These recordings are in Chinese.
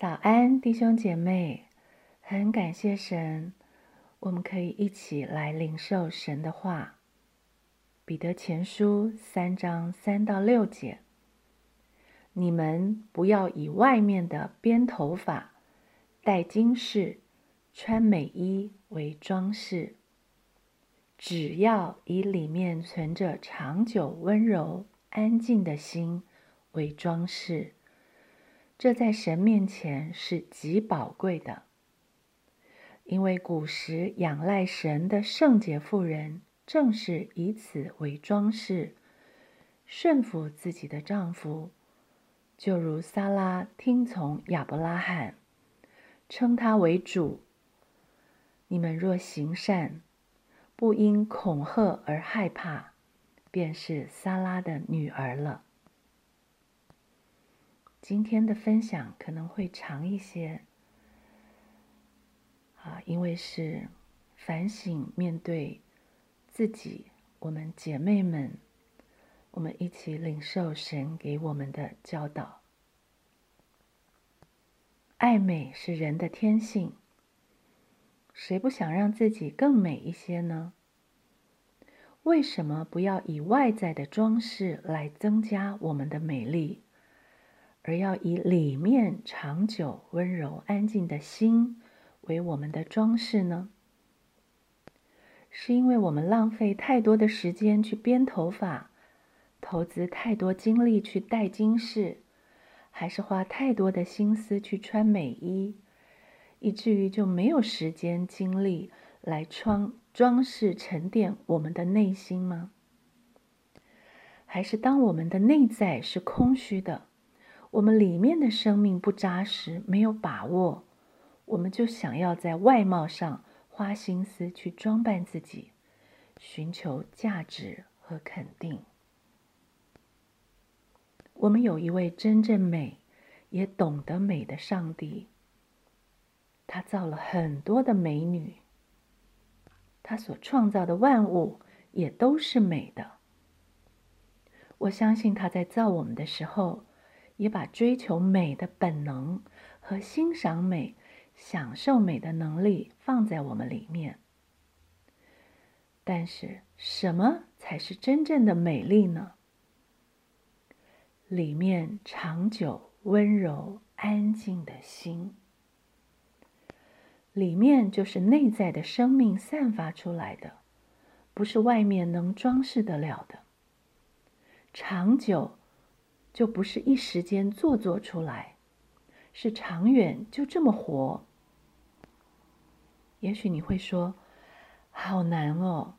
早安，弟兄姐妹，很感谢神，我们可以一起来领受神的话。彼得前书三章三到六节：你们不要以外面的编头发、戴金饰、穿美衣为装饰，只要以里面存着长久温柔安静的心为装饰。这在神面前是极宝贵的，因为古时仰赖神的圣洁妇人，正是以此为装饰，顺服自己的丈夫，就如撒拉听从亚伯拉罕，称他为主。你们若行善，不因恐吓而害怕，便是撒拉的女儿了。今天的分享可能会长一些，啊，因为是反省面对自己，我们姐妹们，我们一起领受神给我们的教导。爱美是人的天性，谁不想让自己更美一些呢？为什么不要以外在的装饰来增加我们的美丽？而要以里面长久、温柔、安静的心为我们的装饰呢？是因为我们浪费太多的时间去编头发，投资太多精力去戴金饰，还是花太多的心思去穿美衣，以至于就没有时间精力来装装饰、沉淀我们的内心吗？还是当我们的内在是空虚的？我们里面的生命不扎实，没有把握，我们就想要在外貌上花心思去装扮自己，寻求价值和肯定。我们有一位真正美，也懂得美的上帝，他造了很多的美女，他所创造的万物也都是美的。我相信他在造我们的时候。也把追求美的本能和欣赏美、享受美的能力放在我们里面。但是，什么才是真正的美丽呢？里面长久、温柔、安静的心，里面就是内在的生命散发出来的，不是外面能装饰得了的。长久。就不是一时间做作出来，是长远就这么活。也许你会说：“好难哦，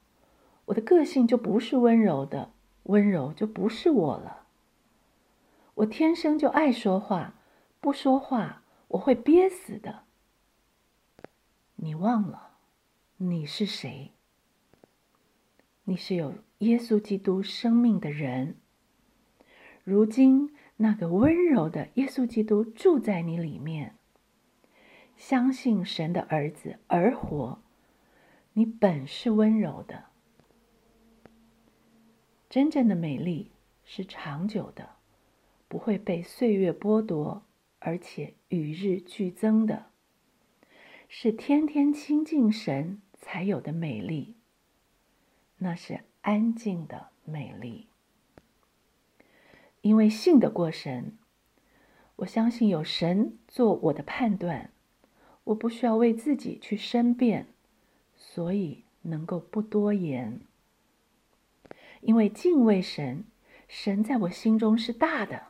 我的个性就不是温柔的，温柔就不是我了。我天生就爱说话，不说话我会憋死的。”你忘了你是谁？你是有耶稣基督生命的人。如今，那个温柔的耶稣基督住在你里面。相信神的儿子而活，你本是温柔的。真正的美丽是长久的，不会被岁月剥夺，而且与日俱增的，是天天亲近神才有的美丽。那是安静的美丽。因为信得过神，我相信有神做我的判断，我不需要为自己去申辩，所以能够不多言。因为敬畏神，神在我心中是大的，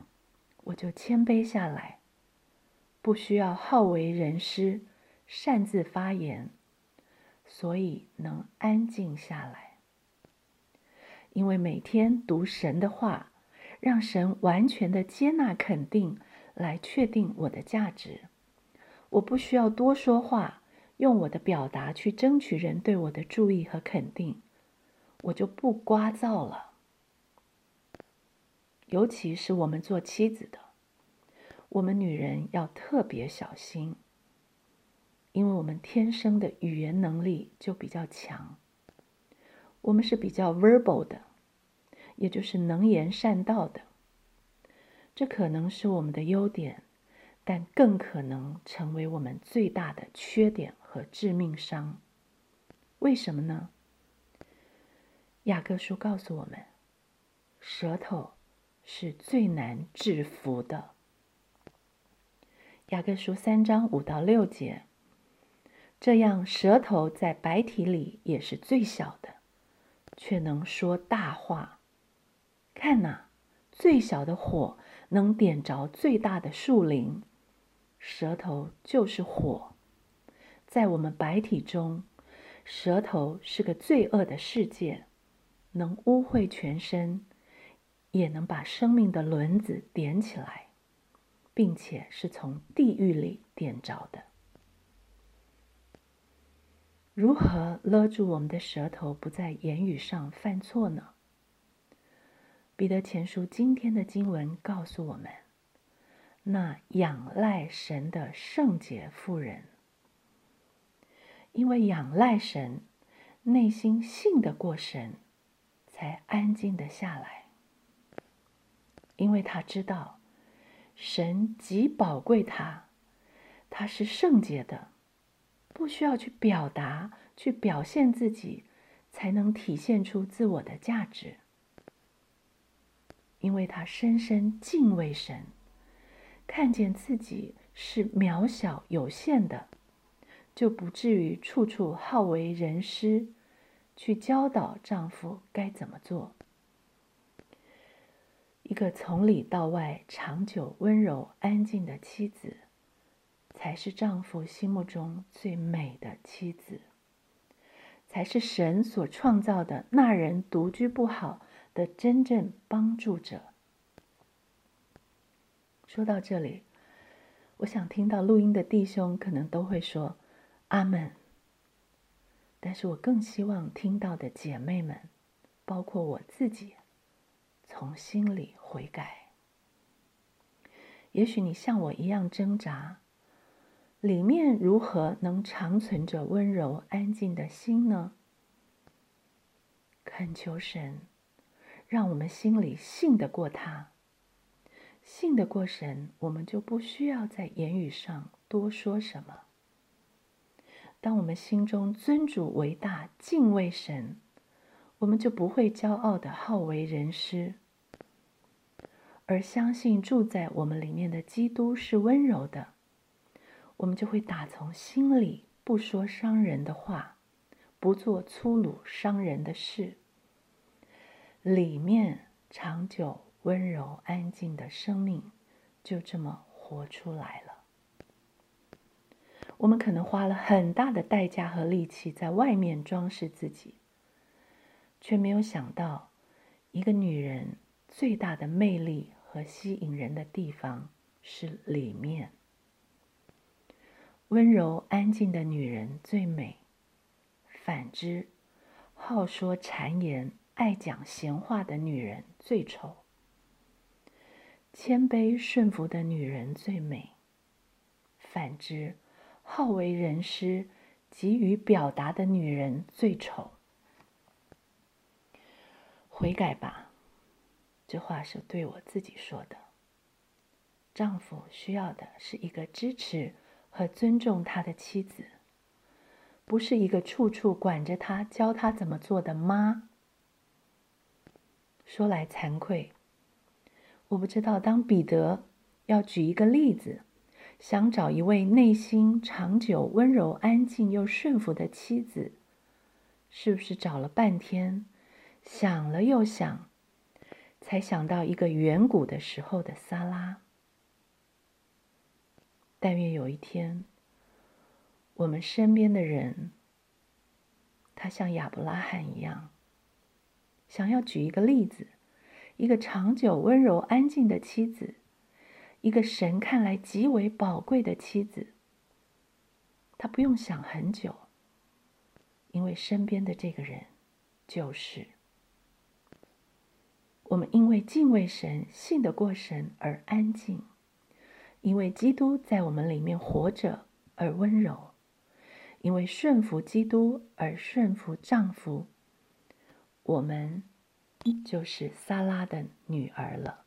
我就谦卑下来，不需要好为人师，擅自发言，所以能安静下来。因为每天读神的话。让神完全的接纳、肯定，来确定我的价值。我不需要多说话，用我的表达去争取人对我的注意和肯定，我就不聒噪了。尤其是我们做妻子的，我们女人要特别小心，因为我们天生的语言能力就比较强，我们是比较 verbal 的。也就是能言善道的，这可能是我们的优点，但更可能成为我们最大的缺点和致命伤。为什么呢？雅各书告诉我们，舌头是最难制服的。雅各书三章五到六节，这样舌头在白体里也是最小的，却能说大话。看呐，最小的火能点着最大的树林。舌头就是火，在我们白体中，舌头是个罪恶的世界。能污秽全身，也能把生命的轮子点起来，并且是从地狱里点着的。如何勒住我们的舌头，不在言语上犯错呢？彼得前书今天的经文告诉我们：那仰赖神的圣洁妇人，因为仰赖神，内心信得过神。才安静的下来，因为他知道神极宝贵他，他是圣洁的，不需要去表达、去表现自己，才能体现出自我的价值。因为他深深敬畏神，看见自己是渺小有限的，就不至于处处好为人师。去教导丈夫该怎么做。一个从里到外长久温柔安静的妻子，才是丈夫心目中最美的妻子，才是神所创造的那人独居不好的真正帮助者。说到这里，我想听到录音的弟兄可能都会说：“阿门。”但是我更希望听到的姐妹们，包括我自己，从心里悔改。也许你像我一样挣扎，里面如何能长存着温柔安静的心呢？恳求神，让我们心里信得过他，信得过神，我们就不需要在言语上多说什么。当我们心中尊主为大，敬畏神，我们就不会骄傲的好为人师，而相信住在我们里面的基督是温柔的，我们就会打从心里不说伤人的话，不做粗鲁伤人的事，里面长久温柔安静的生命就这么活出来了。我们可能花了很大的代价和力气在外面装饰自己，却没有想到，一个女人最大的魅力和吸引人的地方是里面。温柔安静的女人最美，反之，好说谗言、爱讲闲话的女人最丑。谦卑顺服的女人最美，反之。好为人师、急于表达的女人最丑。悔改吧，这话是对我自己说的。丈夫需要的是一个支持和尊重他的妻子，不是一个处处管着他、教他怎么做的妈。说来惭愧，我不知道当彼得要举一个例子。想找一位内心长久温柔、安静又顺服的妻子，是不是找了半天，想了又想，才想到一个远古的时候的撒拉？但愿有一天，我们身边的人，他像亚伯拉罕一样，想要举一个例子，一个长久温柔安静的妻子。一个神看来极为宝贵的妻子，他不用想很久，因为身边的这个人就是我们。因为敬畏神、信得过神而安静，因为基督在我们里面活着而温柔，因为顺服基督而顺服丈夫，我们就是萨拉的女儿了。